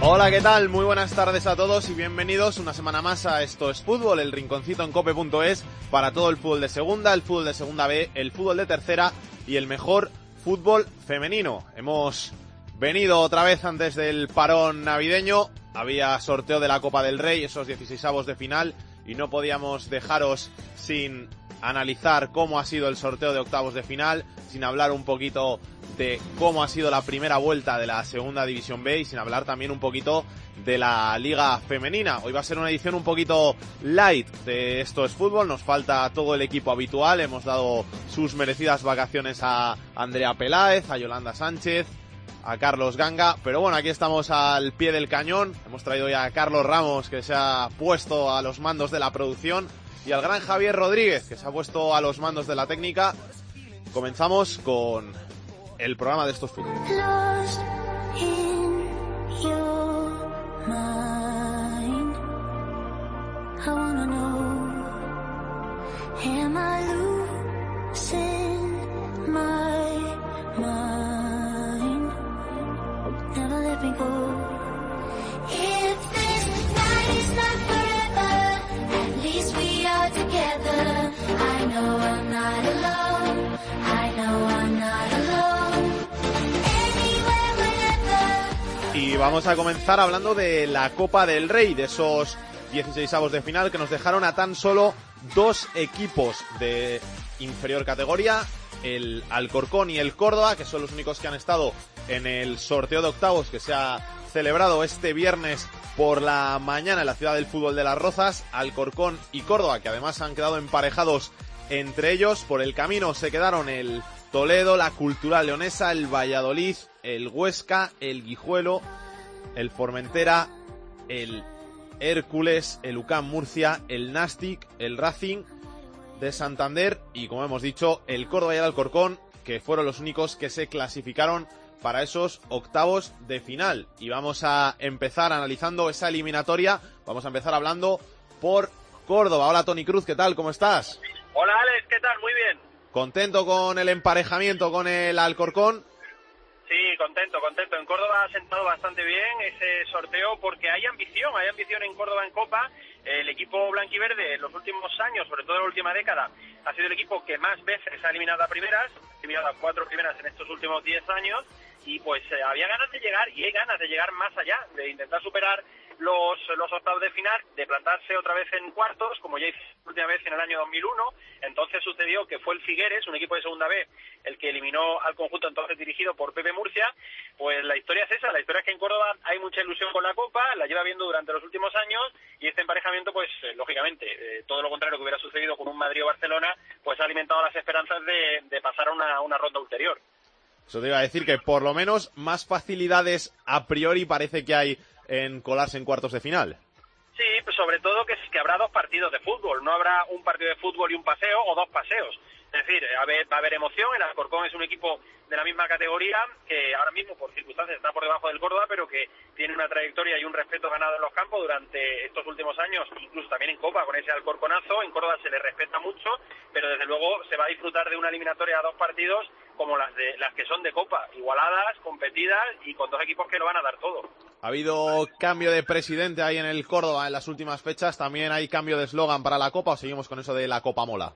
Hola, ¿qué tal? Muy buenas tardes a todos y bienvenidos una semana más a Esto es Fútbol, el rinconcito en cope.es para todo el fútbol de segunda, el fútbol de segunda B, el fútbol de tercera y el mejor fútbol femenino. Hemos venido otra vez antes del parón navideño, había sorteo de la Copa del Rey, esos 16 avos de final y no podíamos dejaros sin analizar cómo ha sido el sorteo de octavos de final, sin hablar un poquito de cómo ha sido la primera vuelta de la segunda división B y sin hablar también un poquito de la liga femenina. Hoy va a ser una edición un poquito light de Esto es Fútbol, nos falta todo el equipo habitual, hemos dado sus merecidas vacaciones a Andrea Peláez, a Yolanda Sánchez, a Carlos Ganga, pero bueno, aquí estamos al pie del cañón, hemos traído ya a Carlos Ramos que se ha puesto a los mandos de la producción y al gran Javier Rodríguez que se ha puesto a los mandos de la técnica. Comenzamos con el programa de estos fútbol. Vamos a comenzar hablando de la Copa del Rey, de esos 16 avos de final que nos dejaron a tan solo dos equipos de inferior categoría, el Alcorcón y el Córdoba, que son los únicos que han estado en el sorteo de octavos que se ha celebrado este viernes por la mañana en la ciudad del fútbol de las Rozas, Alcorcón y Córdoba, que además han quedado emparejados entre ellos. Por el camino se quedaron el Toledo, la Cultural Leonesa, el Valladolid, el Huesca, el Guijuelo, el Formentera, el Hércules, el UCAM Murcia, el Nastic, el Racing de Santander y, como hemos dicho, el Córdoba y el Alcorcón, que fueron los únicos que se clasificaron para esos octavos de final. Y vamos a empezar analizando esa eliminatoria. Vamos a empezar hablando por Córdoba. Hola Tony Cruz, ¿qué tal? ¿Cómo estás? Hola Alex, ¿qué tal? Muy bien. ¿Contento con el emparejamiento con el Alcorcón? Contento, contento. En Córdoba ha sentado bastante bien ese sorteo porque hay ambición, hay ambición en Córdoba en Copa. El equipo blanquiverde en los últimos años, sobre todo en la última década, ha sido el equipo que más veces ha eliminado a primeras, ha eliminado a cuatro primeras en estos últimos diez años y pues eh, había ganas de llegar y hay ganas de llegar más allá, de intentar superar los, los octavos de final, de plantarse otra vez en cuartos, como ya hizo la última vez en el año 2001. Entonces sucedió que fue el Figueres, un equipo de segunda B, el que eliminó al conjunto entonces dirigido por Pepe Murcia. Pues la historia es esa, la historia es que en Córdoba hay mucha ilusión con la Copa, la lleva viendo durante los últimos años y este emparejamiento, pues eh, lógicamente, eh, todo lo contrario que hubiera sucedido con un Madrid o Barcelona, pues ha alimentado las esperanzas de, pasar a una, una ronda ulterior. Eso te iba a decir que por lo menos más facilidades a priori parece que hay en colarse en cuartos de final. Sí, pues sobre todo que, que habrá dos partidos de fútbol, no habrá un partido de fútbol y un paseo o dos paseos. Es decir, a ver, va a haber emoción, el Alcorcón es un equipo de la misma categoría que ahora mismo por circunstancias está por debajo del Córdoba, pero que tiene una trayectoria y un respeto ganado en los campos durante estos últimos años, incluso también en Copa con ese Alcorconazo, en Córdoba se le respeta mucho, pero desde luego se va a disfrutar de una eliminatoria a dos partidos como las de las que son de Copa, igualadas, competidas y con dos equipos que lo van a dar todo. Ha habido cambio de presidente ahí en el Córdoba en las últimas fechas. También hay cambio de eslogan para la Copa o seguimos con eso de la Copa Mola.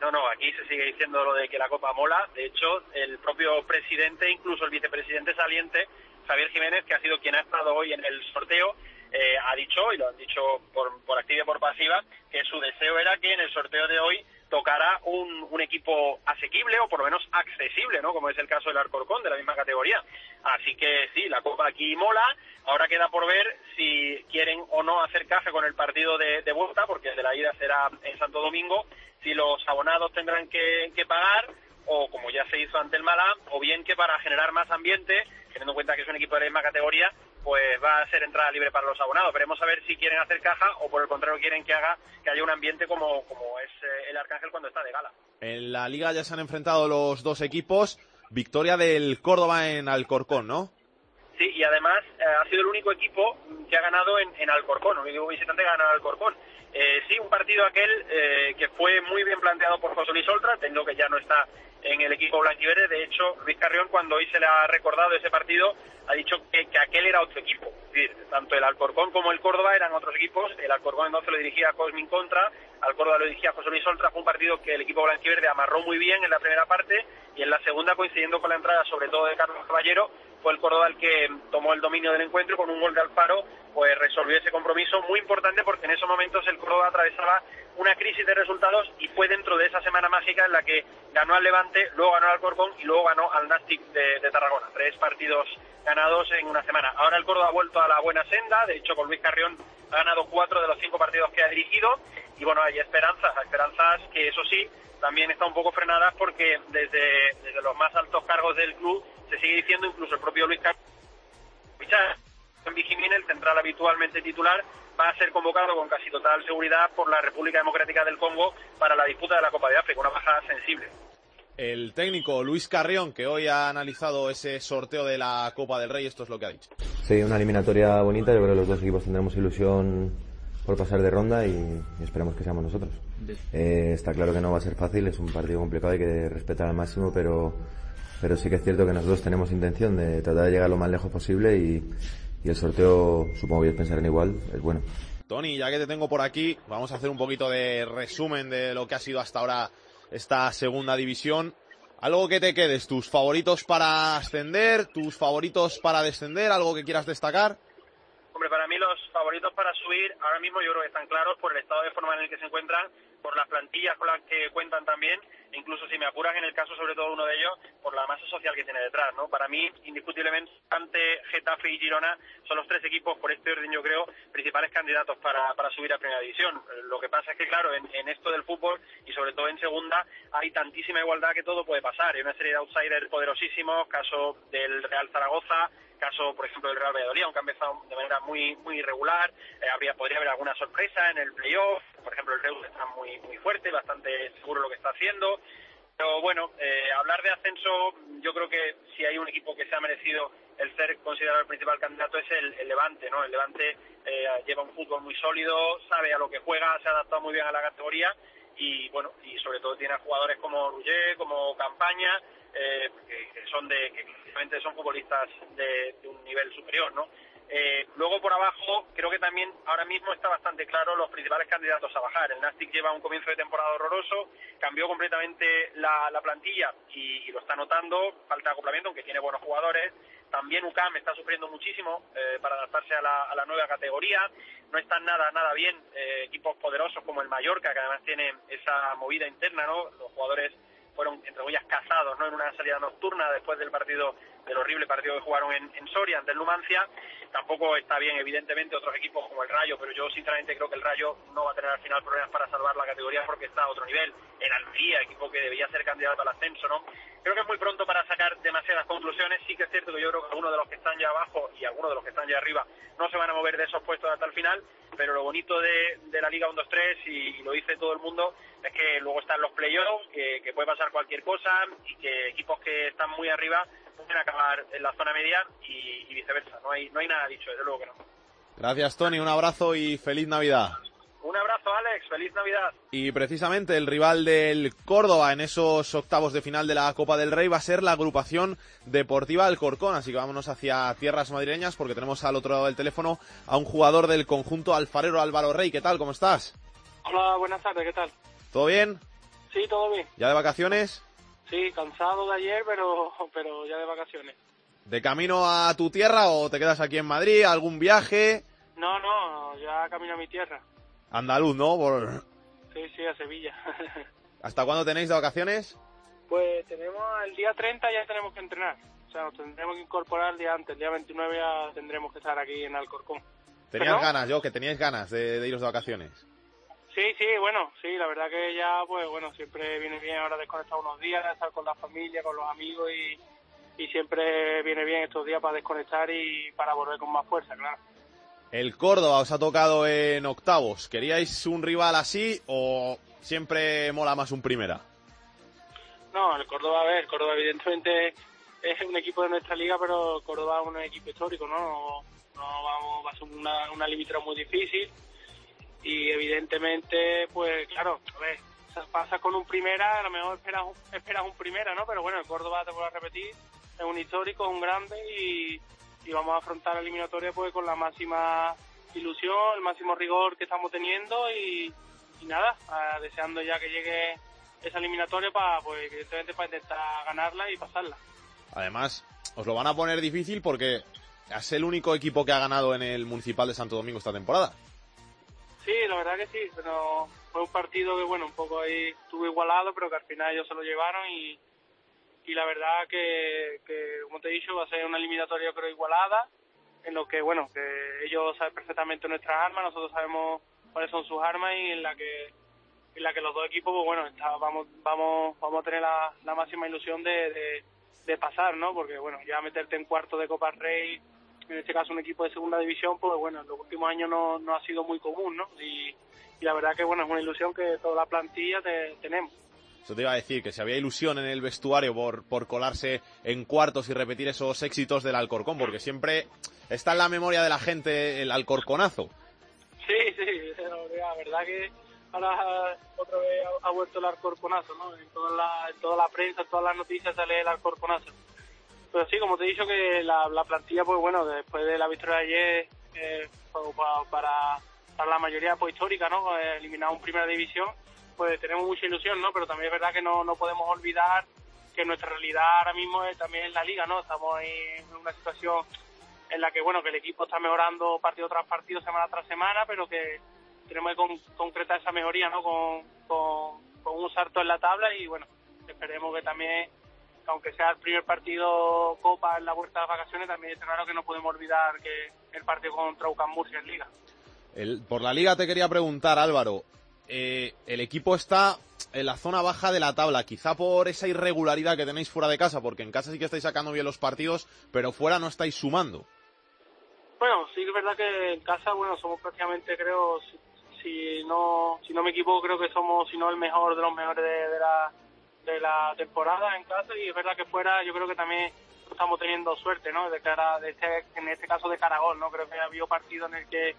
No, no, aquí se sigue diciendo lo de que la Copa mola. De hecho, el propio presidente, incluso el vicepresidente saliente, Javier Jiménez, que ha sido quien ha estado hoy en el sorteo, eh, ha dicho, y lo han dicho por, por activa y por pasiva, que su deseo era que en el sorteo de hoy tocara un, un equipo asequible o por lo menos accesible, ¿no? Como es el caso del Alcorcón, de la misma categoría. Así que sí, la Copa aquí mola. Ahora queda por ver si quieren o no hacer caja con el partido de, de vuelta, porque de la ida será en Santo Domingo, si los abonados tendrán que, que pagar o como ya se hizo ante el Mala, o bien que para generar más ambiente, teniendo en cuenta que es un equipo de la misma categoría, pues va a ser entrada libre para los abonados. Veremos a ver si quieren hacer caja o por el contrario quieren que haga que haya un ambiente como, como es eh, el Arcángel cuando está de gala. En la liga ya se han enfrentado los dos equipos. Victoria del Córdoba en Alcorcón, ¿no? Sí, y además eh, ha sido el único equipo que ha ganado en, en Alcorcón, el único visitante que ha ganado en Alcorcón. Eh, sí, un partido aquel eh, que fue muy bien planteado por José Luis Oltra, teniendo que ya no está en el equipo blanquiverde. De hecho, Luis Carrión, cuando hoy se le ha recordado ese partido, ha dicho que, que aquel era otro equipo. Tanto el Alcorcón como el Córdoba eran otros equipos. El Alcorcón entonces lo dirigía Cosmin Contra, al Córdoba lo dirigía José Luis Oltra. Fue un partido que el equipo blanquiverde amarró muy bien en la primera parte y en la segunda, coincidiendo con la entrada sobre todo de Carlos Caballero, fue el Córdoba el que tomó el dominio del encuentro y con un gol de Alfaro pues resolvió ese compromiso muy importante porque en esos momentos el Córdoba atravesaba una crisis de resultados y fue dentro de esa semana mágica en la que ganó al Levante, luego ganó al Alcorcón y luego ganó al Nastic de, de Tarragona. Tres partidos ganados en una semana. Ahora el Córdoba ha vuelto a la buena senda, de hecho con Luis Carrión ha ganado cuatro de los cinco partidos que ha dirigido y bueno, hay esperanzas, esperanzas que eso sí, también están un poco frenadas porque desde, desde los más altos cargos del club se sigue diciendo, incluso el propio Luis Carrión, en Vigimín, el central habitualmente titular, va a ser convocado con casi total seguridad por la República Democrática del Congo para la disputa de la Copa de África, una baja sensible. El técnico Luis Carrión, que hoy ha analizado ese sorteo de la Copa del Rey, esto es lo que ha dicho. Sí, una eliminatoria bonita. Yo creo que los dos equipos tendremos ilusión por pasar de ronda y, esperamos que seamos nosotros. Eh, está claro que no va a ser fácil, es un partido complicado, hay que respetar al máximo, pero, pero sí que es cierto que nosotros tenemos intención de tratar de llegar lo más lejos posible y, y el sorteo, supongo que ellos pensarán igual, es bueno. Tony, ya que te tengo por aquí, vamos a hacer un poquito de resumen de lo que ha sido hasta ahora esta segunda división. Algo que te quedes, tus favoritos para ascender, tus favoritos para descender, algo que quieras destacar. Hombre, para mí los favoritos para subir ahora mismo yo creo que están claros por el estado de forma en el que se encuentran, por las plantillas con las que cuentan también, incluso si me apuras en el caso sobre todo uno de ellos, por la masa social que tiene detrás, ¿no? Para mí, indiscutiblemente, ante Getafe y Girona son los tres equipos, por este orden yo creo, principales candidatos para, para subir a Primera División. Lo que pasa es que, claro, en, esto del fútbol y sobre todo en Segunda hay tantísima igualdad que todo puede pasar. Hay una serie de outsiders poderosísimos, caso del Real Zaragoza, caso, por ejemplo, del Real Valladolid, aunque ha empezado de manera muy muy irregular, eh, habría podría haber alguna sorpresa en el playoff, por ejemplo, el Reus está muy muy fuerte, bastante seguro lo que está haciendo, pero bueno, eh, hablar de ascenso, yo creo que si hay un equipo que se ha merecido el ser considerado el principal candidato es el, el Levante, ¿no? El Levante eh, lleva un fútbol muy sólido, sabe a lo que juega, se ha adaptado muy bien a la categoría y bueno, y sobre todo tiene a jugadores como Rugger, como Campaña, eh, que, que son de que son futbolistas de, de un nivel superior, ¿no? Eh, luego por abajo creo que también ahora mismo está bastante claro los principales candidatos a bajar. El Nastic lleva un comienzo de temporada horroroso, cambió completamente la, la plantilla y, lo está notando, falta de acoplamiento, aunque tiene buenos jugadores. También UCAM está sufriendo muchísimo eh, para adaptarse a la, a la, nueva categoría. No están nada, nada bien eh, equipos poderosos como el Mallorca, que además tiene esa movida interna, ¿no? Los jugadores fueron, entre comillas, cazados ¿no? en una salida nocturna después del partido, del horrible partido que jugaron en, Soria ante el Numancia. Tampoco está bien, evidentemente, otros equipos como el Rayo, pero yo sinceramente creo que el Rayo no va a tener al final problemas para salvar la categoría porque está a otro nivel. En Almería, equipo que debía ser candidato al ascenso, ¿no? Creo que es muy pronto para sacar demasiadas conclusiones. Sí que es cierto que yo creo que algunos de los que están ya abajo y algunos de los que están ya arriba no se van a mover de esos puestos hasta el final, pero lo bonito de, la Liga 1-2-3, y, y lo dice todo el mundo, es que luego están los playoffs, que, que puede pasar cualquier cosa y que equipos que están muy arriba pueden acabar en la zona media y, y, viceversa. No hay, no hay nada dicho, desde luego que no. Gracias, Tony. Un abrazo y feliz Navidad. Un abrazo, Alex. Feliz Navidad. Y precisamente el rival del Córdoba en esos octavos de final de la Copa del Rey va a ser la agrupación deportiva Alcorcón. Así que vámonos hacia tierras madrileñas porque tenemos al otro lado del teléfono a un jugador del conjunto alfarero Álvaro Rey. ¿Qué tal? ¿Cómo estás? Hola, buenas tardes. ¿Qué tal? ¿Todo bien? Sí, todo bien. ¿Ya de vacaciones? Sí, cansado de ayer, pero, pero ya de vacaciones. ¿De camino a tu tierra o te quedas aquí en Madrid? ¿Algún viaje? No, no, ya camino a mi tierra. Andaluz, ¿no? Por... Sí, sí, a Sevilla. ¿Hasta cuándo tenéis de vacaciones? Pues tenemos el día 30 ya tenemos que entrenar. O sea, nos tendremos que incorporar el día antes. El día 29 ya tendremos que estar aquí en Alcorcón. ¿Tenías ¿Pero? ganas, yo, que teníais ganas de, de iros de vacaciones? Sí, bueno, sí, la verdad que ya, pues bueno, siempre viene bien ahora desconectar unos días, estar con la familia, con los amigos y, y siempre viene bien estos días para desconectar y para volver con más fuerza, claro. El Córdoba os ha tocado en octavos. ¿Queríais un rival así o siempre mola más un primera? No, el Córdoba, a ver, el Córdoba evidentemente es un equipo de nuestra liga, pero el Córdoba es un equipo histórico, ¿no? No, no vamos, va a ser una, una muy difícil y evidentemente, pues claro, a ver, pasa con un primera, a lo mejor esperas esperas un primera, ¿no? Pero bueno, el Córdoba, te vuelvo a repetir, es un histórico, es un grande y, y vamos a afrontar la eliminatoria pues con la máxima ilusión, el máximo rigor que estamos teniendo y, y nada, deseando ya que llegue esa eliminatoria para, pues evidentemente para intentar ganarla y pasarla. Además, os lo van a poner difícil porque es el único equipo que ha ganado en el Municipal de Santo Domingo esta temporada. Sí, la verdad que sí, pero fue un partido que, bueno, un poco ahí estuvo igualado, pero que al final ellos se lo llevaron y, y la verdad que, que, como te he dicho, va a ser una eliminatoria creo igualada, en lo que, bueno, que ellos saben perfectamente nuestras armas, nosotros sabemos cuáles son sus armas y en la que en la que los dos equipos, pues bueno, está, vamos vamos vamos a tener la, la máxima ilusión de, de, pasar, ¿no? Porque, bueno, ya meterte en cuarto de Copa Rey en este caso un equipo de segunda división, pues bueno, en los últimos años no, no ha sido muy común, ¿no? Y, y la verdad que bueno, es una ilusión que toda la plantilla te, tenemos. Eso te iba a decir, que si había ilusión en el vestuario por, por colarse en cuartos y repetir esos éxitos del Alcorcón, porque siempre está en la memoria de la gente el Alcorconazo. Sí, sí, la verdad que ahora otra vez ha, ha vuelto el Alcorconazo, ¿no? En toda, la, en toda la prensa, en todas las noticias sale el Alcorconazo. Pero sí, como te he dicho, que la, la plantilla, pues bueno, después de la victoria de ayer, eh, para, para, la mayoría pues histórica, ¿no? Eh, eliminar un primera división, pues tenemos mucha ilusión, ¿no? Pero también es verdad que no, no podemos olvidar que nuestra realidad ahora mismo es también la liga, ¿no? Estamos en una situación en la que, bueno, que el equipo está mejorando partido tras partido, semana tras semana, pero que tenemos que con, concretar esa mejoría, ¿no? Con, con, con un salto en la tabla y, bueno, esperemos que también aunque sea el primer partido Copa en la vuelta de vacaciones, también es claro que no podemos olvidar que el partido contra UCAM Murcia en Liga. El, por la Liga te quería preguntar, Álvaro. Eh, el equipo está en la zona baja de la tabla, quizá por esa irregularidad que tenéis fuera de casa, porque en casa sí que estáis sacando bien los partidos, pero fuera no estáis sumando. Bueno, sí que es verdad que en casa, bueno, somos prácticamente, creo, si, si no si no me equivoco, creo que somos, si no el mejor de los mejores de, de la de la temporada en casa y es verdad que fuera yo creo que también estamos teniendo suerte, ¿no? De cara, de este, en este caso de Caragol, ¿no? Creo que ha habido partidos en el que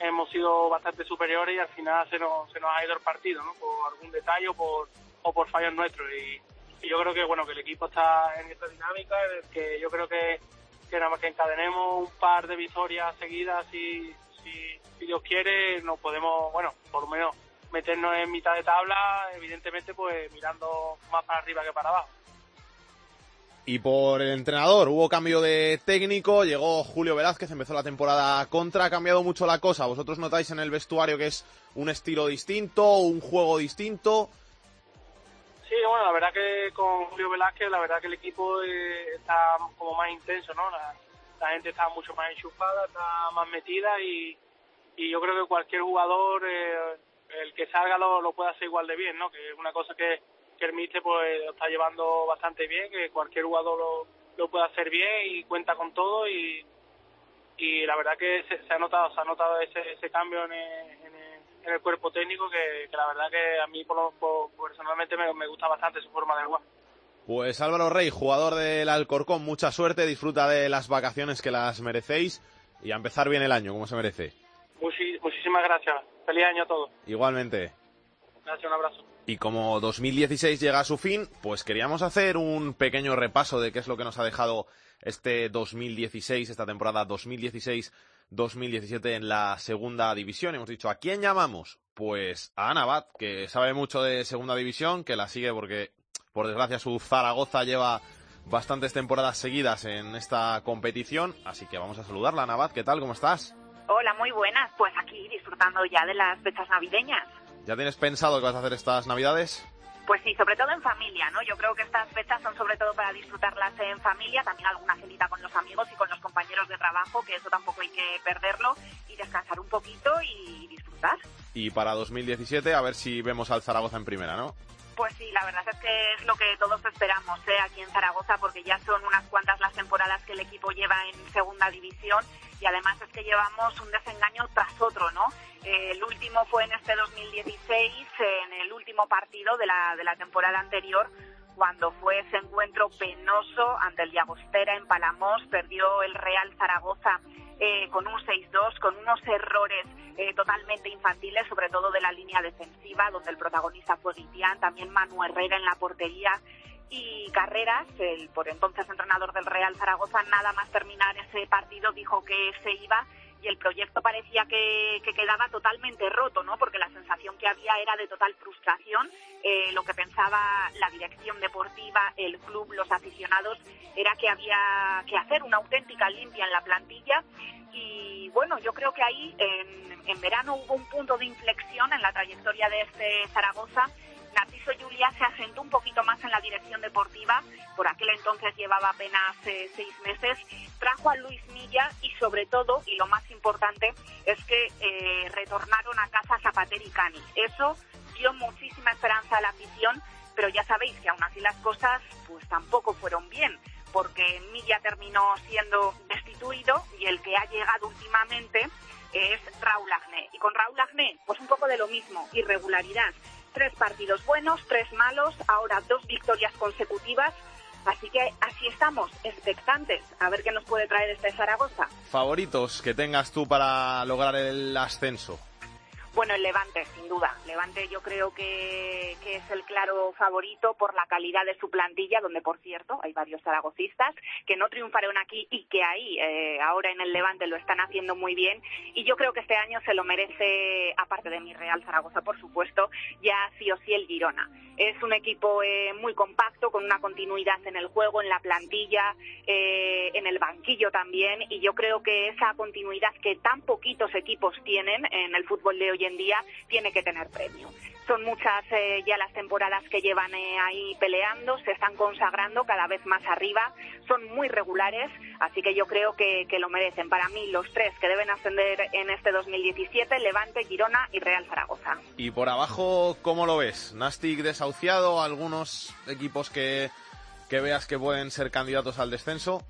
hemos sido bastante superiores y al final se nos, se nos ha ido el partido, ¿no? Por algún detalle o por, o por fallos nuestros y, y yo creo que, bueno, que el equipo está en esta dinámica, en el que yo creo que, que nada más que encadenemos un par de victorias seguidas y si, si Dios quiere nos podemos, bueno, por lo menos meternos en mitad de tabla, evidentemente pues mirando más para arriba que para abajo. Y por el entrenador, hubo cambio de técnico, llegó Julio Velázquez, empezó la temporada contra, ha cambiado mucho la cosa. ¿Vosotros notáis en el vestuario que es un estilo distinto, un juego distinto? Sí, bueno, la verdad que con Julio Velázquez, la verdad que el equipo eh, está como más intenso, ¿no? La, la, gente está mucho más enchufada, está más metida y, y yo creo que cualquier jugador... Eh, el que salga lo, lo puede hacer igual de bien, ¿no? Que es una cosa que, que el Mister pues lo está llevando bastante bien, que cualquier jugador lo, lo puede hacer bien y cuenta con todo y, y la verdad que se, se ha notado, se ha notado ese, ese cambio en el, en, el, en el cuerpo técnico que, que, la verdad que a mí por lo, por, personalmente me, me gusta bastante su forma de jugar. Pues Álvaro Rey, jugador del Alcorcón, mucha suerte, disfruta de las vacaciones que las merecéis y a empezar bien el año, como se merece. Muchis, muchísimas gracias. Feliz año a todos. Igualmente. Gracias, un abrazo. Y como 2016 llega a su fin, pues queríamos hacer un pequeño repaso de qué es lo que nos ha dejado este 2016, esta temporada 2016-2017 en la segunda división. Hemos dicho, ¿a quién llamamos? Pues a Ana Bat, que sabe mucho de segunda división, que la sigue porque, por desgracia, su Zaragoza lleva bastantes temporadas seguidas en esta competición. Así que vamos a saludarla, Ana Bat. ¿Qué tal? ¿Cómo estás? Hola, muy buenas. Pues aquí disfrutando ya de las fechas navideñas. ¿Ya tienes pensado qué vas a hacer estas navidades? Pues sí, sobre todo en familia, ¿no? Yo creo que estas fechas son sobre todo para disfrutarlas en familia, también alguna cenita con los amigos y con los compañeros de trabajo, que eso tampoco hay que perderlo, y descansar un poquito y disfrutar. Y para 2017 a ver si vemos al Zaragoza en primera, ¿no? Pues sí, la verdad es que es lo que todos esperamos ¿eh? aquí en Zaragoza, porque ya son unas cuantas las temporadas que el equipo lleva en segunda división y además es que llevamos un desengaño tras otro, ¿no? El último fue en este 2016, en el último partido de la, de la temporada anterior, cuando fue ese encuentro penoso ante el Llagostera en Palamos, perdió el Real Zaragoza eh, con un 6-2, con unos errores eh, totalmente infantiles, sobre todo de la línea defensiva, donde el protagonista fue Guitián, también Manu Herrera en la portería y Carreras, el por entonces entrenador del Real Zaragoza, nada más terminar ese partido dijo que se iba y el proyecto parecía que, que, quedaba totalmente roto, ¿no? Porque la sensación que había era de total frustración. Eh, lo que pensaba la dirección deportiva, el club, los aficionados, era que había que hacer una auténtica limpia en la plantilla. Y bueno, yo creo que ahí en, en verano hubo un punto de inflexión en la trayectoria de este Zaragoza Narciso Julia se asentó un poquito más en la dirección deportiva, por aquel entonces llevaba apenas eh, seis meses, trajo a Luis Milla y sobre todo, y lo más importante, es que eh, retornaron a casa Zapater y Cani. Eso dio muchísima esperanza a la afición, pero ya sabéis que aún así las cosas pues tampoco fueron bien, porque Milla terminó siendo destituido y el que ha llegado últimamente es Raúl Agné. Y con Raúl Agné, pues un poco de lo mismo, irregularidad tres partidos buenos, tres malos, ahora dos victorias consecutivas. Así que así estamos, expectantes, a ver qué nos puede traer este Zaragoza. Favoritos que tengas tú para lograr el ascenso. Bueno, el Levante, sin duda. Levante yo creo que, es el claro favorito por la calidad de su plantilla, donde por cierto hay varios zaragocistas que no triunfaron aquí y que ahí eh, ahora en el Levante lo están haciendo muy bien. Y yo creo que este año se lo merece, aparte de mi Real Zaragoza, por supuesto, ya sí o sí el Girona. Es un equipo eh, muy compacto, con una continuidad en el juego, en la plantilla, eh, en el banquillo también. Y yo creo que esa continuidad que tan poquitos equipos tienen en el fútbol de hoy en día tiene que tener premio. Son muchas eh, ya las temporadas que llevan eh, ahí peleando, se están consagrando cada vez más arriba, son muy regulares, así que yo creo que, que, lo merecen. Para mí, los tres que deben ascender en este 2017, Levante, Girona y Real Zaragoza. Y por abajo, ¿cómo lo ves? Nastic desahuciado, algunos equipos que, que veas que pueden ser candidatos al descenso.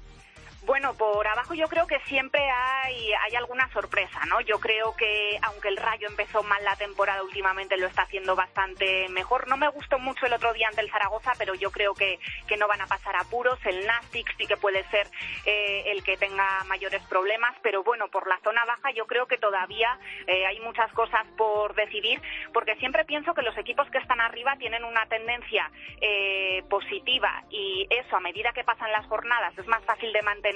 Bueno, por abajo yo creo que siempre hay, hay alguna sorpresa, ¿no? Yo creo que aunque el Rayo empezó mal la temporada últimamente lo está haciendo bastante mejor. No me gustó mucho el otro día ante el Zaragoza, pero yo creo que, que no van a pasar apuros. El Nastic sí que puede ser eh, el que tenga mayores problemas, pero bueno, por la zona baja yo creo que todavía eh, hay muchas cosas por decidir, porque siempre pienso que los equipos que están arriba tienen una tendencia eh, positiva y eso a medida que pasan las jornadas es más fácil de mantener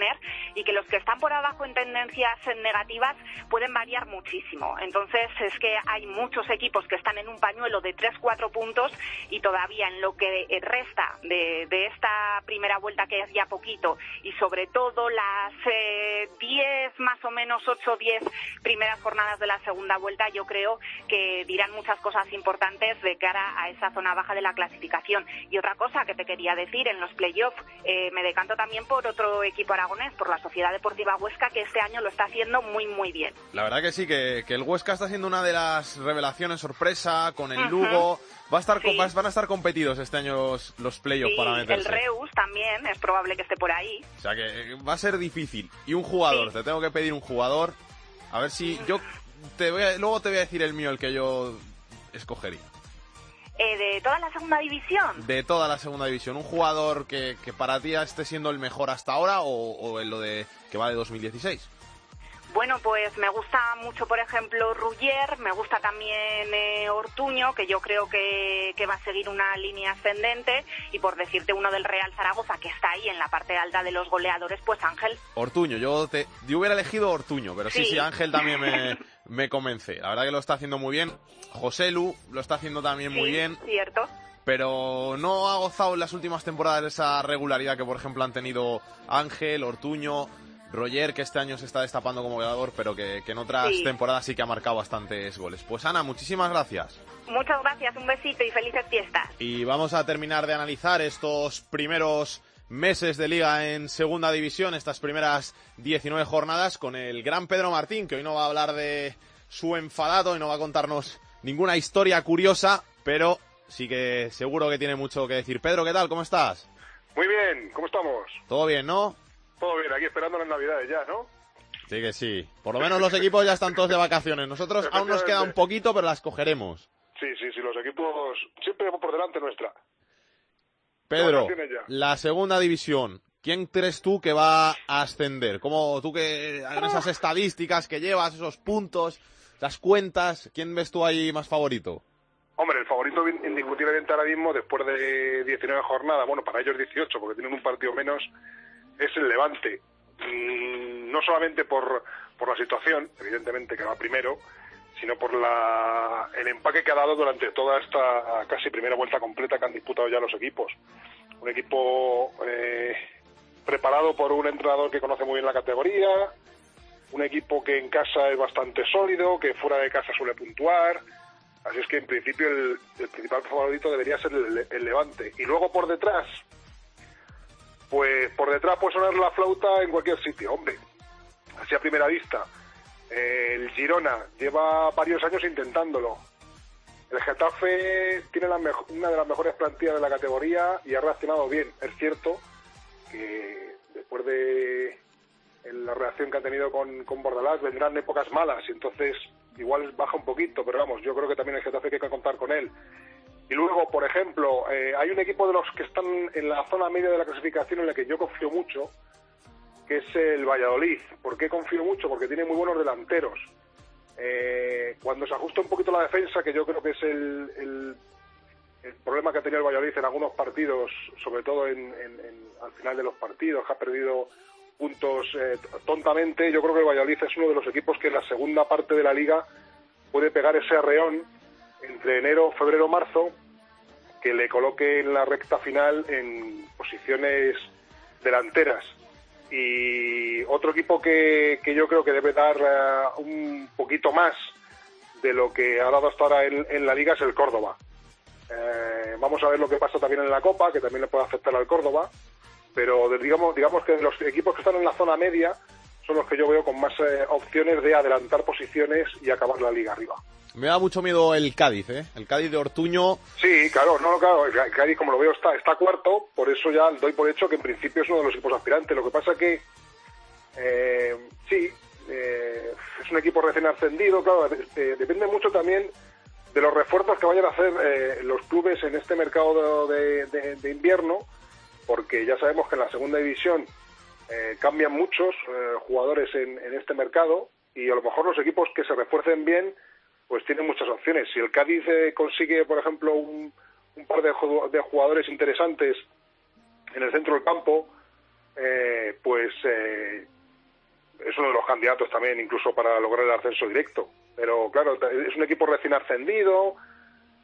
y que los que están por abajo en tendencias negativas pueden variar muchísimo. Entonces es que hay muchos equipos que están en un pañuelo de 3-4 puntos y todavía en lo que resta de, esta primera vuelta que es ya poquito y sobre todo las 10 eh, más o menos 8-10 primeras jornadas de la segunda vuelta yo creo que dirán muchas cosas importantes de cara a esa zona baja de la clasificación. Y otra cosa que te quería decir en los playoffs, eh, me decanto también por otro equipo aragonés, por la Sociedad Deportiva Huesca, que este año lo está haciendo muy, muy bien. La verdad que sí, que, que el Huesca está siendo una de las revelaciones sorpresa con el uh -huh. Lugo. Va a estar, sí. Van a estar competidos este año los, playoffs sí, para meterse. El Reus también, es probable que esté por ahí. O sea que va a ser difícil. Y un jugador, sí. te tengo que pedir un jugador. A ver si yo te voy a, luego te voy a decir el mío, el que yo escogería. Eh, ¿De toda la segunda división? De toda la segunda división. Un jugador que, que para ti esté siendo el mejor hasta ahora o, o, en lo de que va de 2016. Bueno, pues me gusta mucho, por ejemplo, Ruggier, me gusta también eh, Ortuño, que yo creo que, que, va a seguir una línea ascendente, y por decirte uno del Real Zaragoza, que está ahí en la parte alta de los goleadores, pues Ángel. Ortuño, yo, te, yo hubiera elegido Ortuño, pero sí, sí, sí Ángel también me, me convence. La verdad que lo está haciendo muy bien. José Lu lo está haciendo también sí, muy bien. cierto pero no ha gozado en las últimas temporadas esa regularidad que, por ejemplo, han tenido Ángel, Ortuño, Roger, que este año se está destapando como goleador, pero que, que en otras sí. temporadas sí que ha marcado bastantes goles. Pues Ana, muchísimas gracias. Muchas gracias, un besito y felices fiestas. Y vamos a terminar de analizar estos primeros meses de liga en segunda división, estas primeras 19 jornadas, con el gran Pedro Martín, que hoy no va a hablar de su enfadado y no va a contarnos ninguna historia curiosa, pero sí que seguro que tiene mucho que decir. Pedro, ¿qué tal? ¿Cómo estás? Muy bien, ¿cómo estamos? ¿Todo bien, no? Todo bien, aquí esperando las navidades ya, ¿no? Sí que sí. Por lo menos los equipos ya están todos de vacaciones. Nosotros aún nos queda un poquito, pero las cogeremos. Sí, sí, sí, los equipos siempre por delante nuestra. Pedro, la segunda división. ¿Quién crees tú que va a ascender? ¿Cómo tú que esas estadísticas que llevas, esos puntos, las cuentas, quién ves tú ahí más favorito? Hombre, el favorito indiscutiblemente ahora mismo, después de 19 jornadas, bueno, para ellos 18, porque tienen un partido menos, es el Levante. Mm, no solamente por, por la situación, evidentemente que va primero, sino por la, el empaque que ha dado durante toda esta casi primera vuelta completa que han disputado ya los equipos. Un equipo eh, preparado por un entrenador que conoce muy bien la categoría, un equipo que en casa es bastante sólido, que fuera de casa suele puntuar. Así es que en principio el, principal favorito debería ser el, el Levante. Y luego por detrás, pues por detrás puede sonar la flauta en cualquier sitio, hombre. Así a primera vista. El Girona lleva varios años intentándolo. El Getafe tiene la una de las mejores plantillas de la categoría y ha reaccionado bien. Es cierto que después de la reacción que ha tenido con, con Bordalás vendrán épocas malas y entonces igual baja un poquito, pero vamos, yo creo que también el Getafe hay que contar con él. Y luego, por ejemplo, eh, hay un equipo de los que están en la zona media de la clasificación en la que yo confío mucho, que es el Valladolid. ¿Por qué confío mucho? Porque tiene muy buenos delanteros. Eh, cuando se ajusta un poquito la defensa, que yo creo que es el, problema que ha tenido el Valladolid en algunos partidos, sobre todo en- al final de los partidos, que ha perdido puntos eh, tontamente, yo creo que el Valladolid es uno de los equipos que en la segunda parte de la liga puede pegar ese arreón entre enero, febrero, marzo, que le coloque en la recta final en posiciones delanteras. Y otro equipo que, que yo creo que debe dar eh, un poquito más de lo que ha dado hasta ahora en, la liga es el Córdoba. Eh, vamos a ver lo que pasa también en la Copa, que también le puede afectar al Córdoba, pero digamos, digamos que los equipos que están en la zona media son los que yo veo con más eh, opciones de adelantar posiciones y acabar la liga arriba. Me da mucho miedo el Cádiz, ¿eh? El Cádiz de Ortuño. Sí, claro, no, claro, el Cádiz como lo veo está, está cuarto, por eso ya doy por hecho que en principio es uno de los equipos aspirantes. Lo que pasa que, eh, sí, eh, es un equipo recién ascendido, claro, eh, depende mucho también de los refuerzos que vayan a hacer eh, los clubes en este mercado de, de- de invierno, porque ya sabemos que en la segunda división eh, cambian muchos eh, jugadores en, en este mercado y a lo mejor los equipos que se refuercen bien pues tienen muchas opciones. Si el Cádiz eh, consigue, por ejemplo, un, un par de, de jugadores interesantes en el centro del campo, eh, pues eh, es uno de los candidatos también incluso para lograr el ascenso directo. Pero claro, es un equipo recién ascendido.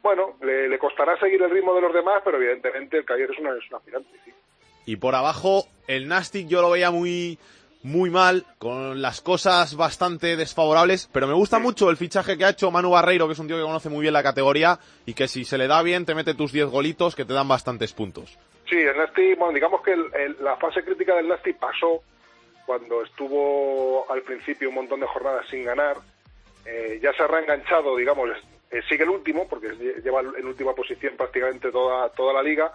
Bueno, le, costará seguir el ritmo de los demás, pero evidentemente el Cádiz es una, es un aspirante. Y por abajo, el Nastic yo lo veía muy, muy mal, con las cosas bastante desfavorables, pero me gusta mucho el fichaje que ha hecho Manu Barreiro, que es un tío que conoce muy bien la categoría, y que si se le da bien te mete tus 10 golitos que te dan bastantes puntos. Sí, el Nasty, bueno, digamos que el- la fase crítica del Nasty pasó cuando estuvo al principio un montón de jornadas sin ganar. Eh, ya se ha reenganchado, digamos, eh, sigue el último, porque lle- lleva en última posición prácticamente toda, toda la liga,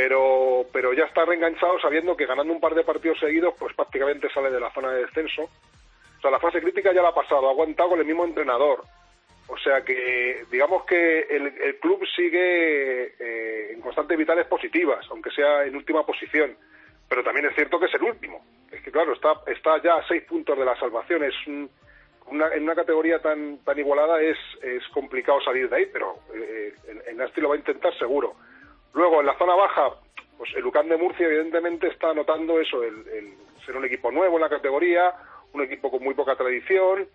pero, pero ya está reenganchado sabiendo que ganando un par de partidos seguidos, pues prácticamente sale de la zona de descenso. O sea, la fase crítica ya la ha pasado, ha aguantado con el mismo entrenador. O sea que, digamos que el, el club sigue eh, en constantes vitales positivas, aunque sea en última posición. Pero también es cierto que es el último. Es que, claro, está, está ya a seis puntos de la salvación. Es un- una, en una categoría tan, tan igualada es, es complicado salir de ahí, pero eh, el, el Nasti lo va a intentar seguro. Luego, en la zona baja, pues el Ucán de Murcia, evidentemente, está notando eso, el, ser un equipo nuevo en la categoría, un equipo con muy poca tradición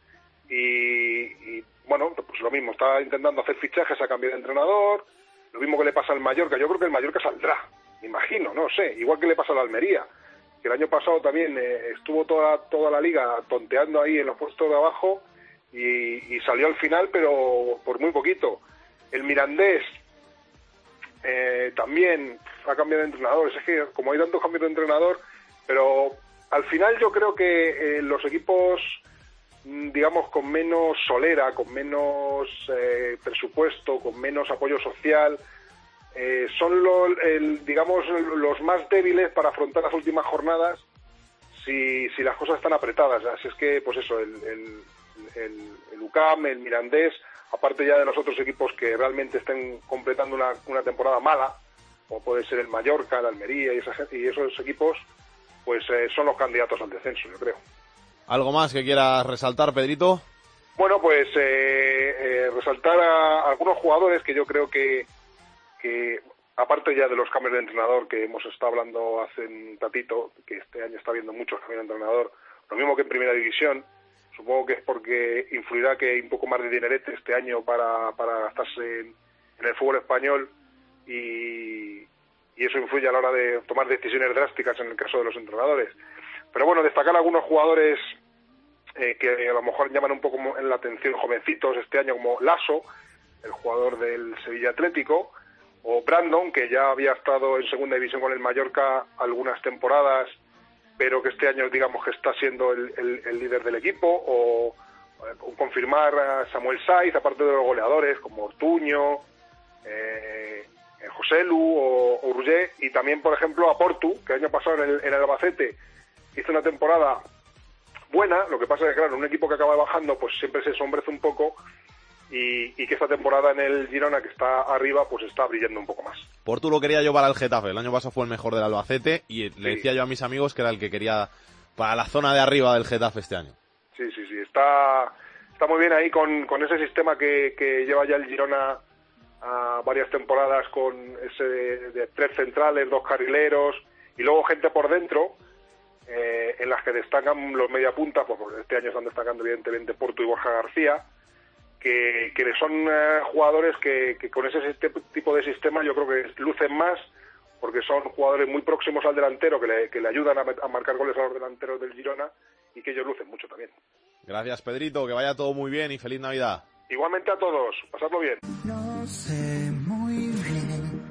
y, y, bueno, pues lo mismo, está intentando hacer fichajes a cambio de entrenador, lo mismo que le pasa al Mallorca, yo creo que el Mallorca saldrá, me imagino, no sé, igual que le pasa al Almería, que el año pasado también eh, estuvo toda, toda la liga tonteando ahí en los puestos de abajo y salió al final, pero por muy poquito. El Mirandés eh, también ha cambiado de entrenador, es que como hay tantos cambios de entrenador, pero al final yo creo que eh, los equipos mm, digamos, con menos solera, con menos eh, presupuesto, con menos apoyo social, eh, son los, el, digamos, los más débiles para afrontar las últimas jornadas si, si las cosas están apretadas. Así es que, pues eso, el, el, el, el UCAM, el Mirandés, aparte ya de los otros equipos que realmente estén completando una, una temporada mala, como puede ser el Mallorca, el Almería y, esas- y esos equipos, pues eh, son los candidatos al descenso, yo creo. ¿Algo más que quieras resaltar, Pedrito? Bueno, pues eh, eh, resaltar a algunos jugadores que yo creo que, que, aparte ya de los cambios de entrenador que hemos estado hablando hace un ratito, que este año está habiendo muchos cambios de entrenador, lo mismo que en Primera División, supongo que es porque influirá que hay un poco más de dinerete este año para, para gastarse en, el fútbol español y, y eso influye a la hora de tomar decisiones drásticas en el caso de los entrenadores. Pero bueno, destacar algunos jugadores eh, que a lo mejor llaman un poco en la atención jovencitos este año como Lasso, el jugador del Sevilla Atlético, o Brandon, que ya había estado en segunda división con el Mallorca algunas temporadas, pero que este año digamos que está siendo el, el- el líder del equipo, o, eh, confirmar a Samuel Saiz, aparte de los goleadores como Ortuño, eh, eh, José Lu o, o y también, por ejemplo, a Portu, que el año pasado en el, en Albacete hizo una temporada buena, lo que pasa es que, claro, un equipo que acaba bajando, pues siempre se sombrece un poco, y, y que esta temporada en el Girona, que está arriba, pues está brillando un poco más. Portu lo quería para el Getafe. El año pasado fue el mejor del Albacete y le Sí. decía yo a mis amigos que era el que quería para la zona de arriba del Getafe este año. Sí, sí, sí, está, está muy bien ahí con, con ese sistema que, que lleva ya el Girona a varias temporadas con ese de, de tres centrales, dos carrileros y luego gente por dentro eh, en las que destacan los mediapuntas, pues este año están destacando evidentemente Porto y Borja García, que, que son eh, jugadores que, que con ese tipo de sistema yo creo que lucen más porque son jugadores muy próximos al delantero que le, que le ayudan a, a marcar goles a los delanteros del Girona y que ellos lucen mucho también. Gracias, Pedrito. Que vaya todo muy bien y feliz Navidad. Igualmente a todos, pasadlo bien. No sé muy bien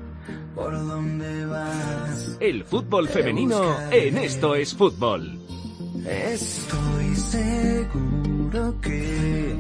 por dónde vas. El fútbol femenino en Esto es Fútbol. Estoy seguro que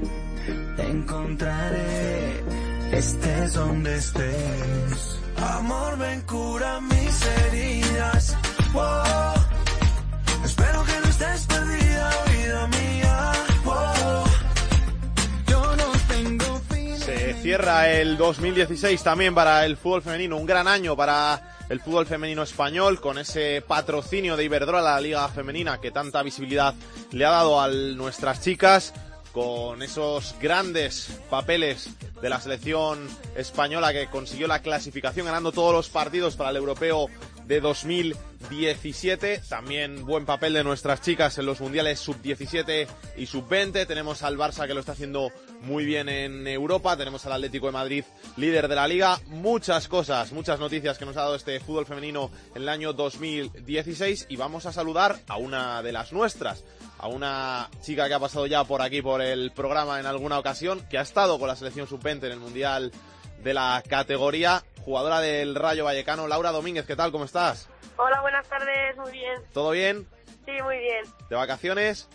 Se cierra el 2016 también para el fútbol femenino, un gran año para el fútbol femenino español con ese patrocinio de Iberdrola, la liga femenina que tanta visibilidad le ha dado a nuestras chicas, con esos grandes papeles de la selección española que consiguió la clasificación ganando todos los partidos para el europeo de 2017. También buen papel de nuestras chicas en los mundiales sub-17 y sub-20. Tenemos al Barça que lo está haciendo muy bien en Europa. Tenemos al Atlético de Madrid líder de la liga. Muchas cosas, muchas noticias que nos ha dado este fútbol femenino en el año 2016. Y vamos a saludar a una de las nuestras. A una chica que ha pasado ya por aquí por el programa en alguna ocasión, que ha estado con la selección sub-20 en el Mundial de la categoría, jugadora del Rayo Vallecano, Laura Domínguez, ¿qué tal? ¿Cómo estás? Hola, buenas tardes, muy bien. ¿Todo bien? Sí, muy bien. ¿De vacaciones?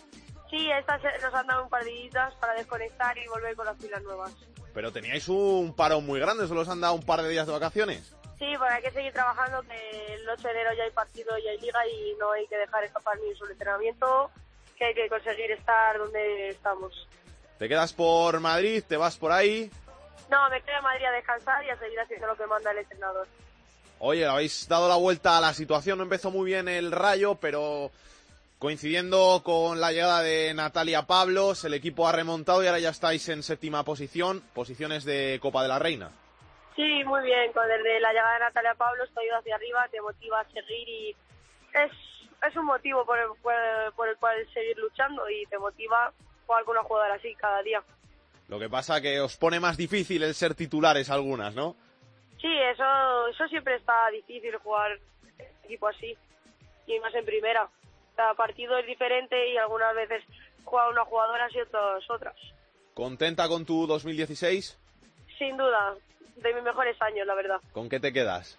Sí, estas nos han dado un par de días para desconectar y volver con las pilas nuevas. Pero teníais un parón muy grande, solo os han dado un par de días de vacaciones. Sí, porque hay que seguir trabajando, que el 8 de enero ya hay partido, ya hay liga y no hay que dejar escapar ni solo entrenamiento, que hay que conseguir estar donde estamos. ¿Te quedas por Madrid? ¿Te vas por ahí? No, me quedo en Madrid a descansar y a seguir haciendo lo que manda el entrenador. Oye, habéis dado la vuelta a la situación, no empezó muy bien el Rayo, pero coincidiendo con la llegada de Natalia Pablos, el equipo ha remontado y ahora ya estáis en séptima posición, posiciones de Copa de la Reina. Sí, muy bien, con desde la llegada de Natalia Pablo estoy ido hacia arriba, te motiva a seguir y es, es un motivo por el, por, por el cual seguir luchando y te motiva jugar con una jugadora así cada día. Lo que pasa que os pone más difícil el ser titulares algunas, ¿no? Sí, eso, eso siempre está difícil jugar equipo así y más en primera. Cada partido es diferente y algunas veces juega una jugadora y otras otras. ¿Contenta con tu 2016? Sin duda, de mis mejores años, la verdad. ¿Con qué te quedas?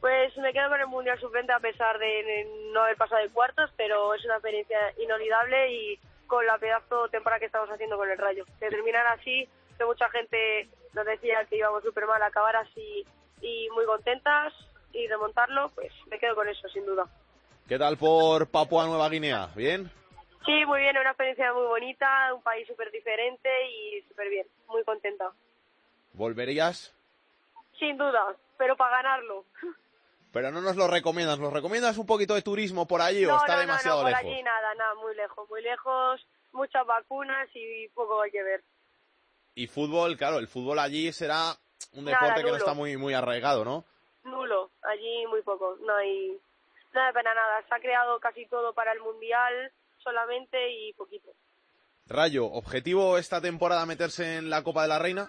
Pues me quedo con el Mundial Sub-20 a pesar de no haber pasado de cuartos, pero es una experiencia inolvidable y con la pedazo de temporada que estamos haciendo con el Rayo. Que terminar así, que mucha gente nos decía que íbamos súper mal, acabar así y muy contentas y remontarlo, pues me quedo con eso, sin duda. ¿Qué tal por Papua Nueva Guinea? ¿Bien? Sí, muy bien, una experiencia muy bonita, un país súper diferente y súper bien, muy contenta. ¿Volverías? Sin duda, pero para ganarlo. Pero no nos lo recomiendas. ¿Nos recomiendas un poquito de turismo por allí o está no, demasiado no, no, por lejos? allí nada, nada, muy lejos, muy lejos, muchas vacunas y poco hay que ver. Y fútbol, claro, el fútbol allí será un Nada, deporte que no está muy, muy arraigado, ¿no? Nulo, allí muy poco, no hay nada pena nada. Se ha creado casi todo para el Mundial solamente y poquito. Rayo, ¿objetivo esta temporada meterse en la Copa de la Reina?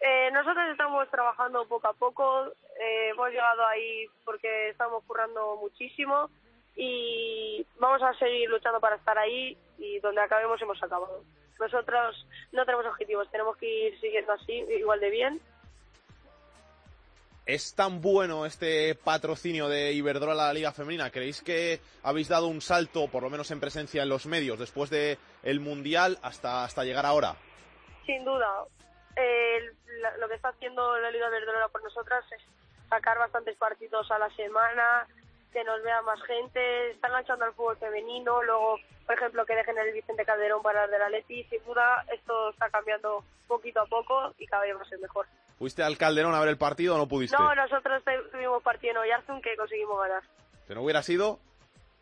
Eh, nosotros estamos trabajando poco a poco, eh, hemos llegado ahí porque estamos currando muchísimo y vamos a seguir luchando para estar ahí y donde acabemos hemos acabado. Nosotros no tenemos objetivos, tenemos que ir siguiendo así, igual de bien. ¿Es tan bueno este patrocinio de Iberdrola a la Liga Femenina? ¿Creéis que habéis dado un salto, por lo menos en presencia en los medios, después del el Mundial hasta, hasta llegar ahora? Sin duda, eh, la- lo que está haciendo la Liga Verdolera por nosotras es sacar bastantes partidos a la semana, que nos vea más gente, está enganchando al fútbol femenino, luego, por ejemplo, que dejen el Vicente Calderón para el de la Leti, sin duda esto está cambiando poquito a poco y cada vez va a ser mejor. ¿Fuiste al Calderón a ver el partido o no pudiste? No, nosotros tuvimos partido en Oyarzun que conseguimos ganar. ¿Que no hubiera sido?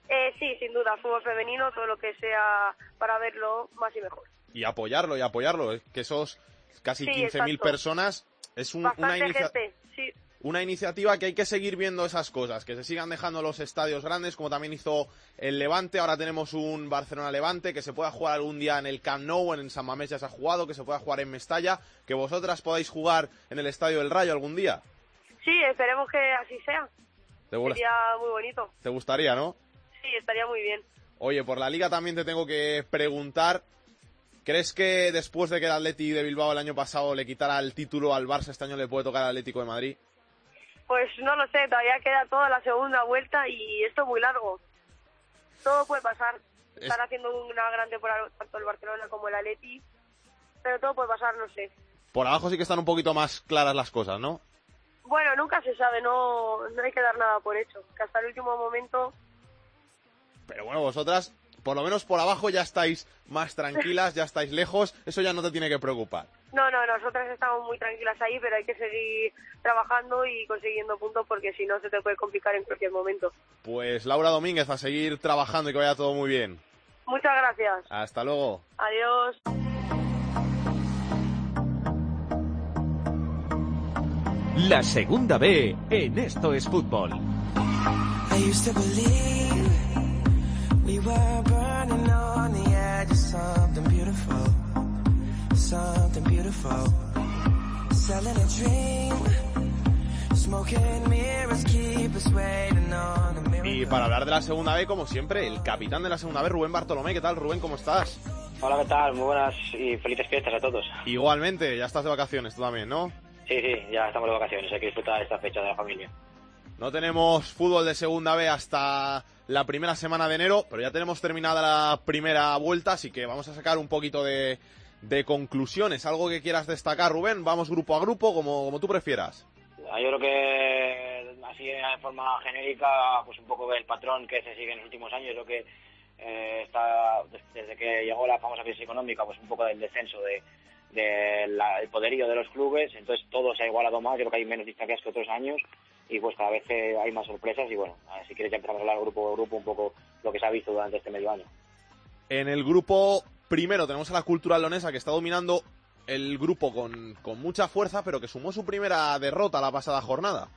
Eh, sí, sin duda, fútbol femenino, todo lo que sea para verlo más y mejor. Y apoyarlo, y apoyarlo. ¿eh? Que esos casi Sí, 15.000 exacto. personas es un- una, Bastante inicia- gente, sí. Una iniciativa que hay que seguir viendo esas cosas, que se sigan dejando los estadios grandes, como también hizo el Levante. Ahora tenemos un Barcelona-Levante, que se pueda jugar algún día en el Camp Nou, en San Mamés ya se ha jugado, que se pueda jugar en Mestalla, que vosotras podáis jugar en el Estadio del Rayo algún día. Sí, esperemos que así sea. Te, Sería muy bonito. te gustaría, ¿no? Sí, estaría muy bien. Oye, por la liga también te tengo que preguntar, ¿crees que después de que el Atleti de Bilbao el año pasado le quitara el título al Barça, este año le puede tocar al Atlético de Madrid? Pues no lo sé, todavía queda toda la segunda vuelta y esto es muy largo. Todo puede pasar. Están haciendo una gran temporada tanto el Barcelona como el Atleti, pero todo puede pasar, no sé. Por abajo sí que están un poquito más claras las cosas, ¿no? Bueno, nunca se sabe, no, no hay que dar nada por hecho. Que hasta el último momento, Pero bueno, vosotras, por lo menos por abajo ya estáis más tranquilas, ya estáis lejos, eso ya no te tiene que preocupar. no, no, nosotras estamos muy tranquilas ahí, pero hay que seguir trabajando y consiguiendo puntos porque si no se te puede complicar en cualquier momento. Pues Laura Domínguez, a seguir trabajando y que vaya todo muy bien. Muchas gracias. Hasta luego. Adiós. La segunda B en Esto es Fútbol. I used to believe we were burning on the edge of something beautiful, something beautiful. Selling a dream, smoking mirrors keep us waiting on a miracle. Y para hablar de la segunda B, como siempre, el capitán de la segunda B, Rubén Bartolomé. ¿Qué tal, Rubén? ¿Cómo estás? Hola, ¿qué tal? Muy buenas y felices fiestas a todos. Igualmente, ya estás de vacaciones tú también, ¿no? Sí, sí, ya estamos de vacaciones, hay que disfrutar de esta fecha de la familia. No tenemos fútbol de segunda B hasta la primera semana de enero, pero ya tenemos terminada la primera vuelta, así que vamos a sacar un poquito de, de conclusiones. ¿Algo que quieras destacar, Rubén? Vamos grupo a grupo, como, como tú prefieras. Ah, Yo creo que así de forma genérica, pues un poco el patrón que se sigue en los últimos años, lo que eh, está desde que llegó la famosa crisis económica, pues un poco del descenso de del poderío de los clubes, entonces todo se ha igualado más, yo creo que hay menos distancias que otros años y pues cada vez eh, hay más sorpresas y bueno, si quieres ya empezamos a hablar grupo por grupo un poco lo que se ha visto durante este medio año. En el grupo primero tenemos a la Cultural Leonesa que está dominando el grupo con, con mucha fuerza, pero que sumó su primera derrota la pasada jornada.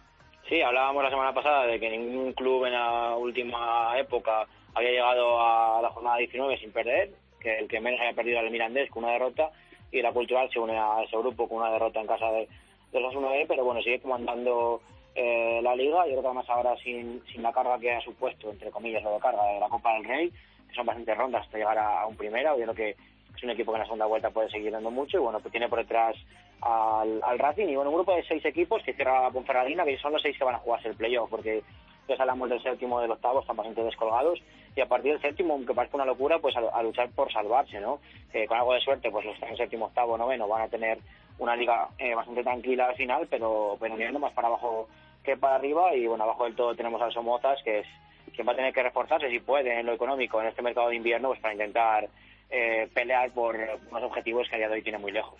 Sí, hablábamos la semana pasada de que ningún club en la última época había llegado a la jornada 19 sin perder, que el que menos había perdido era el Mirandés con una derrota y la Cultural se une a ese grupo con una derrota en casa de, de los 1 pero bueno, sigue comandando eh, la liga. Yo creo que además ahora sin, sin la carga que ha supuesto, entre comillas, lo de carga de la Copa del Rey, que son bastantes rondas hasta llegar a, un primera. Yo creo que es un equipo que en la segunda vuelta puede seguir dando mucho y bueno, pues tiene por detrás al, al Racing y bueno, un grupo de seis equipos que cierra la Ponferradina, que son los seis que van a jugarse el playoff, porque ya hablamos del séptimo del octavo, están bastante descolgados, y a partir del séptimo, aunque parezca una locura, pues a, luchar por salvarse, ¿no? Eh, con algo de suerte, pues los en séptimo, octavo, noveno van a tener una liga eh, bastante tranquila al final, pero, pero mirando más para abajo que para arriba, y bueno, abajo del todo tenemos al Somozas, que es quien va a tener que reforzarse si puede en lo económico en este mercado de invierno, pues para intentar eh, pelear por unos objetivos que a día de hoy tiene muy lejos.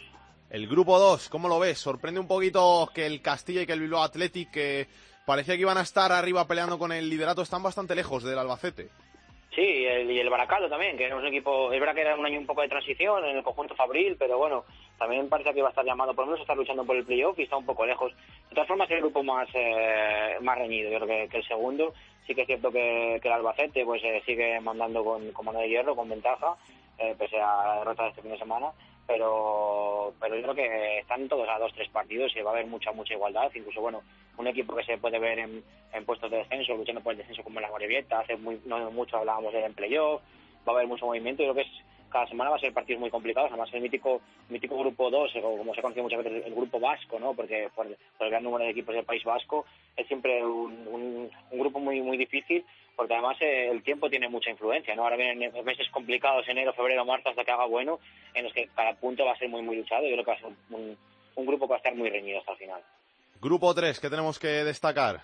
El grupo 2, ¿cómo lo ves? Sorprende un poquito que el Castilla y que el Bilbao Athletic, que parecía que iban a estar arriba peleando con el liderato, están bastante lejos del Albacete. Sí, y el, y el Baracaldo también, que era un equipo, es verdad que era un año un poco de transición en el conjunto Fabril, pero bueno, también parece que iba a estar llamado por lo menos a estar luchando por el playoff y está un poco lejos. De todas formas, es el grupo más eh, más reñido, yo creo que, el segundo. Sí que es cierto que, el Albacete pues eh, sigue mandando con, con mano de hierro, con ventaja, eh, pese a la derrota de este fin de semana, pero pero yo creo que están todos a dos, tres partidos y va a haber mucha, mucha igualdad, incluso bueno, un equipo que se puede ver en, en puestos de descenso, luchando por el descenso como la Morevieta, hace muy, no mucho hablábamos del playoff, va a haber mucho movimiento, yo creo que es cada semana va a ser partidos muy complicados, además el mítico mítico grupo 2, o como se conoce muchas veces el grupo vasco, ¿no? Porque por, por el gran número de equipos del País Vasco es siempre un, un, un grupo muy muy difícil, porque además eh, el tiempo tiene mucha influencia, ¿no? Ahora vienen meses complicados, enero, febrero, marzo, hasta que haga bueno, en los que cada punto va a ser muy muy luchado, yo creo que va a ser un, un grupo que va a estar muy reñido hasta el final. Grupo 3, ¿qué tenemos que destacar?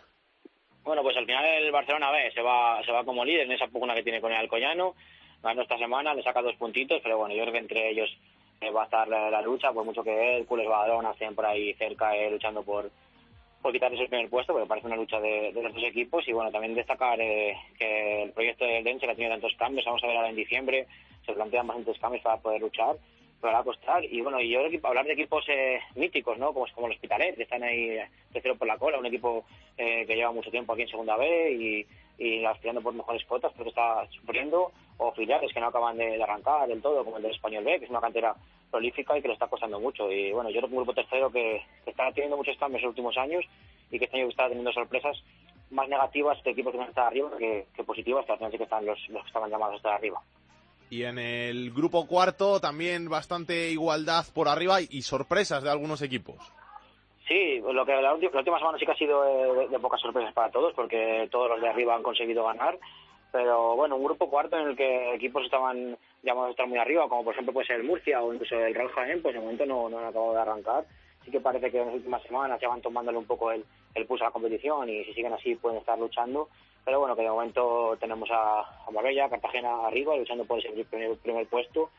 Bueno, pues al final el Barcelona B se va, se va como líder en esa pugna que tiene con el Alcoyano. Ganó esta semana, le saca dos puntitos, pero bueno, yo creo que entre ellos eh, va a estar la, lucha, por mucho que Hércules, Badalona estén por ahí cerca eh, luchando por, por quitarles el primer puesto, porque parece una lucha de, de dos equipos. Y bueno, también destacar eh, que el proyecto del Dense que ha tenido tantos cambios, vamos a ver ahora en diciembre, se plantean bastantes cambios para poder luchar pero va a costar. Y bueno, y yo creo que hablar de equipos eh, míticos, ¿no? Como, como el Hospitalet, que están ahí tercero por la cola, un equipo eh, que lleva mucho tiempo aquí en Segunda B y, y aspirando por mejores cuotas, pero que está sufriendo, o filiales que no acaban de, arrancar del todo, como el del Español B, que es una cantera prolífica y que le está costando mucho. Y bueno, yo creo que un grupo tercero que, que está teniendo muchos cambios en los últimos años y que este año está teniendo sorpresas más negativas de equipos que a estar arriba que, que positivas, que al final sí que están los, los que estaban llamados a estar arriba. Y en el grupo cuarto también bastante igualdad por arriba y, sorpresas de algunos equipos. Sí, lo que la, última, la última semana sí que ha sido de, de, pocas sorpresas para todos, porque todos los de arriba han conseguido ganar. Pero bueno, un grupo cuarto en el que equipos estaban llamados a estar muy arriba, como por ejemplo puede ser el Murcia o incluso el Real Jaén, pues de momento no, no han acabado de arrancar. Sí que parece que en las últimas semanas ya van tomándole un poco el, el pulso a la competición y si siguen así pueden estar luchando pero bueno, que de momento tenemos a, a Marbella, Cartagena arriba, luchando por ese primer, primer puesto,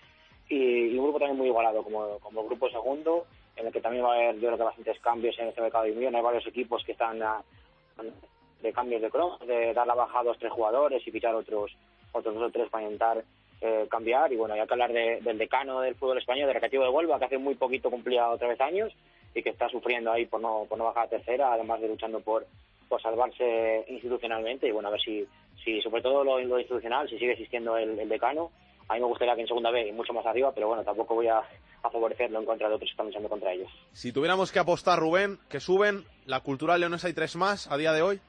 y, y, un grupo también muy igualado, como, como grupo segundo, en el que también va a haber, yo creo que bastantes cambios en este mercado de invierno, hay varios equipos que están a, de cambios de crono, de dar la baja a dos tres jugadores y fichar otros, otros dos o tres para intentar eh, cambiar, y bueno, hay que hablar de, del decano del fútbol español, de Recreativo de Huelva, que hace muy poquito cumplía otra vez años, y que está sufriendo ahí por no, por no bajar a tercera, además de luchando por por salvarse institucionalmente y bueno, a ver si, si sobre todo lo, lo institucional, si sigue existiendo el, decano. A mí me gustaría que en segunda B y mucho más arriba, pero bueno, tampoco voy a, a favorecerlo en contra de otros que están luchando contra ellos. Si tuviéramos que apostar, Rubén, que suben, ¿la cultural leonesa hay tres más a día de hoy?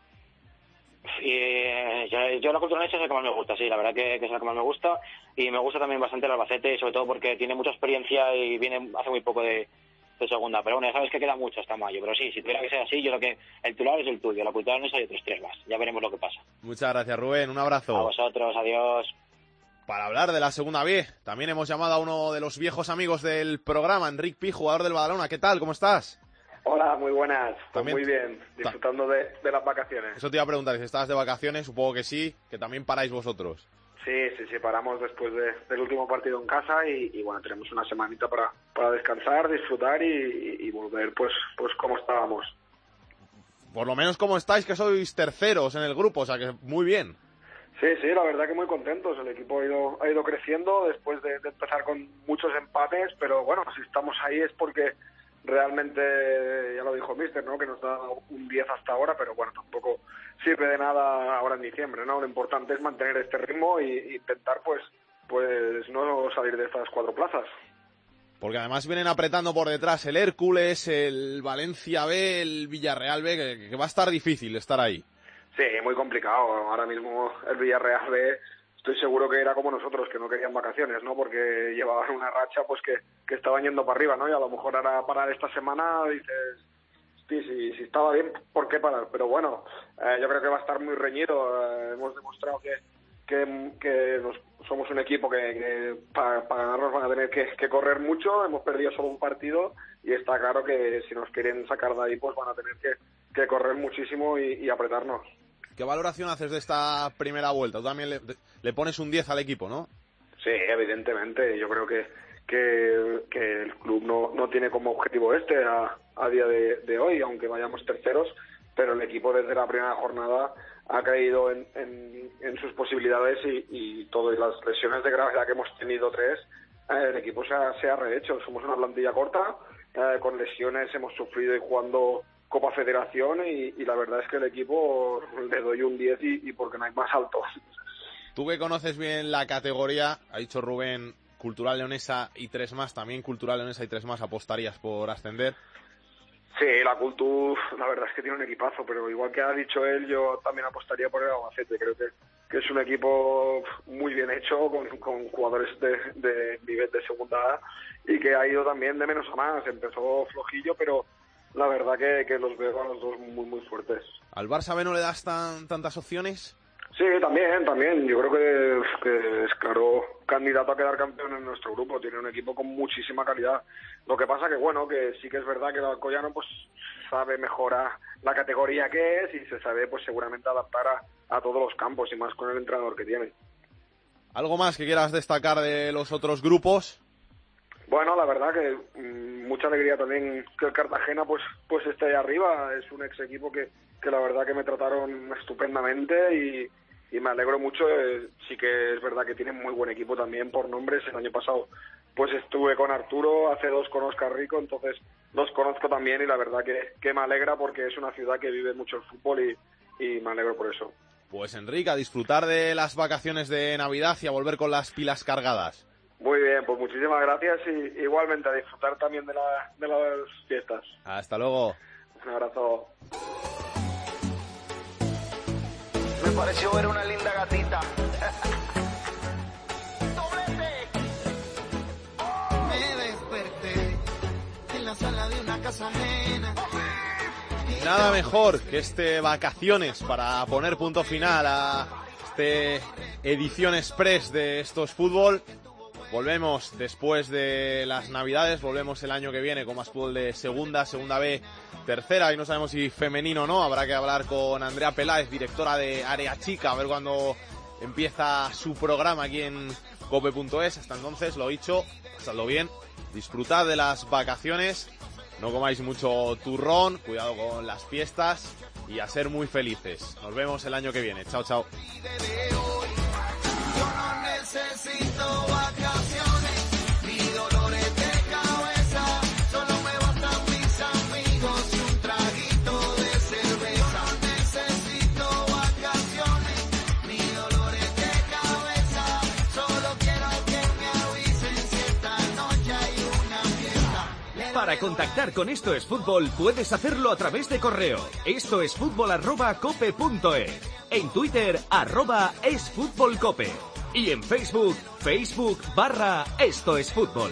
Y, eh, yo, yo, la cultura leonesa es la que más me gusta, sí, la verdad que, que, es la que más me gusta y me gusta también bastante el Albacete, sobre todo porque tiene mucha experiencia y viene hace muy poco de, de segunda. Pero bueno, ya sabes que queda mucho hasta mayo. Pero sí, si tuviera que ser así, yo creo que el titular es el tuyo, la cultura no es hay otros tres más. Ya veremos lo que pasa. Muchas gracias, Rubén. Un abrazo. A vosotros, adiós. Para hablar de la segunda B, también hemos llamado a uno de los viejos amigos del programa, Enric Pi, jugador del Badalona. ¿Qué tal? ¿Cómo estás? Hola, muy buenas. Pues muy bien, disfrutando de, de, las vacaciones. Eso te iba a preguntar, si estabas de vacaciones, supongo que sí, que también paráis vosotros. Sí, sí, sí, paramos después de, del último partido en casa y, y, bueno, tenemos una semanita para, para descansar, disfrutar y, y, volver pues, pues como estábamos. Por lo menos como estáis, que sois terceros en el grupo, o sea que muy bien. Sí, sí, la verdad que muy contentos. El equipo ha ido, ha ido creciendo después de, empezar con muchos empates, pero bueno, si estamos ahí es porque realmente, ya lo dijo Mister, ¿no? que nos da un 10 hasta ahora, pero bueno, tampoco sirve de nada ahora en diciembre, ¿no? Lo importante es mantener este ritmo e intentar, pues, pues no salir de estas cuatro plazas. Porque además vienen apretando por detrás el Hércules, el Valencia B, el Villarreal B, que va a estar difícil estar ahí. Sí, muy complicado. Ahora mismo el Villarreal B estoy seguro que era como nosotros, que no querían vacaciones, ¿no? Porque llevaban una racha pues que, que estaban yendo para arriba, ¿no? Y a lo mejor ahora parar esta semana dices, sí, sí, si estaba bien, ¿por qué parar? Pero bueno, eh, yo creo que va a estar muy reñido. Eh, hemos demostrado que, que, nos- somos un equipo que, para, ganarnos van a tener que, correr mucho. Hemos perdido solo un partido y está claro que si nos quieren sacar de ahí, pues van a tener que, correr muchísimo y apretarnos. ¿Qué valoración haces de esta primera vuelta? Tú también le, le pones un 10 al equipo, ¿no? Sí, evidentemente. Yo creo que, que, el club no, no tiene como objetivo este a, día de, hoy, aunque vayamos terceros, pero el equipo desde la primera jornada ha caído en, en, en sus posibilidades y, y todas las lesiones de gravedad que hemos tenido tres, eh, el equipo se ha, se ha rehecho. Somos una plantilla corta, eh, con lesiones hemos sufrido y jugando Copa Federación y, y la verdad es que el equipo le doy un 10 y, y porque no hay más altos. Tú que conoces bien la categoría, ha dicho Rubén, Cultural Leonesa y tres más, también Cultural Leonesa y tres más apostarías por ascender. Sí, la Cultura, la verdad es que tiene un equipazo, pero igual que ha dicho él, yo también apostaría por el Albacete. Creo que, que es un equipo muy bien hecho, con, con jugadores de, de nivel de segunda A y que ha ido también de menos a más. Empezó flojillo, pero la verdad que, que los veo a los dos muy, muy fuertes. ¿Al Barça B no le das tan, tantas opciones? Sí, también, también. Yo creo que, que es claro candidato a quedar campeón en nuestro grupo. Tiene un equipo con muchísima calidad. Lo que pasa que, bueno, que sí que es verdad que el Alcoyano pues sabe mejor a la categoría que es y se sabe pues seguramente adaptar a, a todos los campos y más con el entrenador que tiene. ¿Algo más que quieras destacar de los otros grupos? Bueno, la verdad que mm, mucha alegría también que el Cartagena pues pues esté ahí arriba. Es un ex equipo que, que la verdad que me trataron estupendamente y, y me alegro mucho. Eh, sí que es verdad que tienen muy buen equipo también por nombres. El año pasado pues estuve con Arturo, hace dos con Oscar Rico, entonces los conozco también y la verdad que, que me alegra porque es una ciudad que vive mucho el fútbol y, y me alegro por eso. Pues Enrique, a disfrutar de las vacaciones de Navidad y a volver con las pilas cargadas. Muy bien, pues muchísimas gracias y igualmente a disfrutar también de, la, de las fiestas. Hasta luego. Un abrazo. Me pareció ver una linda gatita. Me desperté en la sala de una casa ajena. Nada mejor que este vacaciones para poner punto final a este edición express de estos fútbol. Volvemos después de las navidades, volvemos el año que viene con más fútbol de segunda, segunda B, tercera y no sabemos si femenino o no. Habrá que hablar con Andrea Peláez, directora de Área Chica, a ver cuándo empieza su programa aquí en cope.es. Hasta entonces, lo dicho, pasadlo bien, disfrutad de las vacaciones, no comáis mucho turrón, cuidado con las fiestas y a ser muy felices. Nos vemos el año que viene. Chao, chao. Contactar con Esto es Fútbol puedes hacerlo a través de correo. Esto es fútbol arroba cope punto es. En Twitter arroba es fútbol. Y en Facebook, Facebook barra Esto es Fútbol.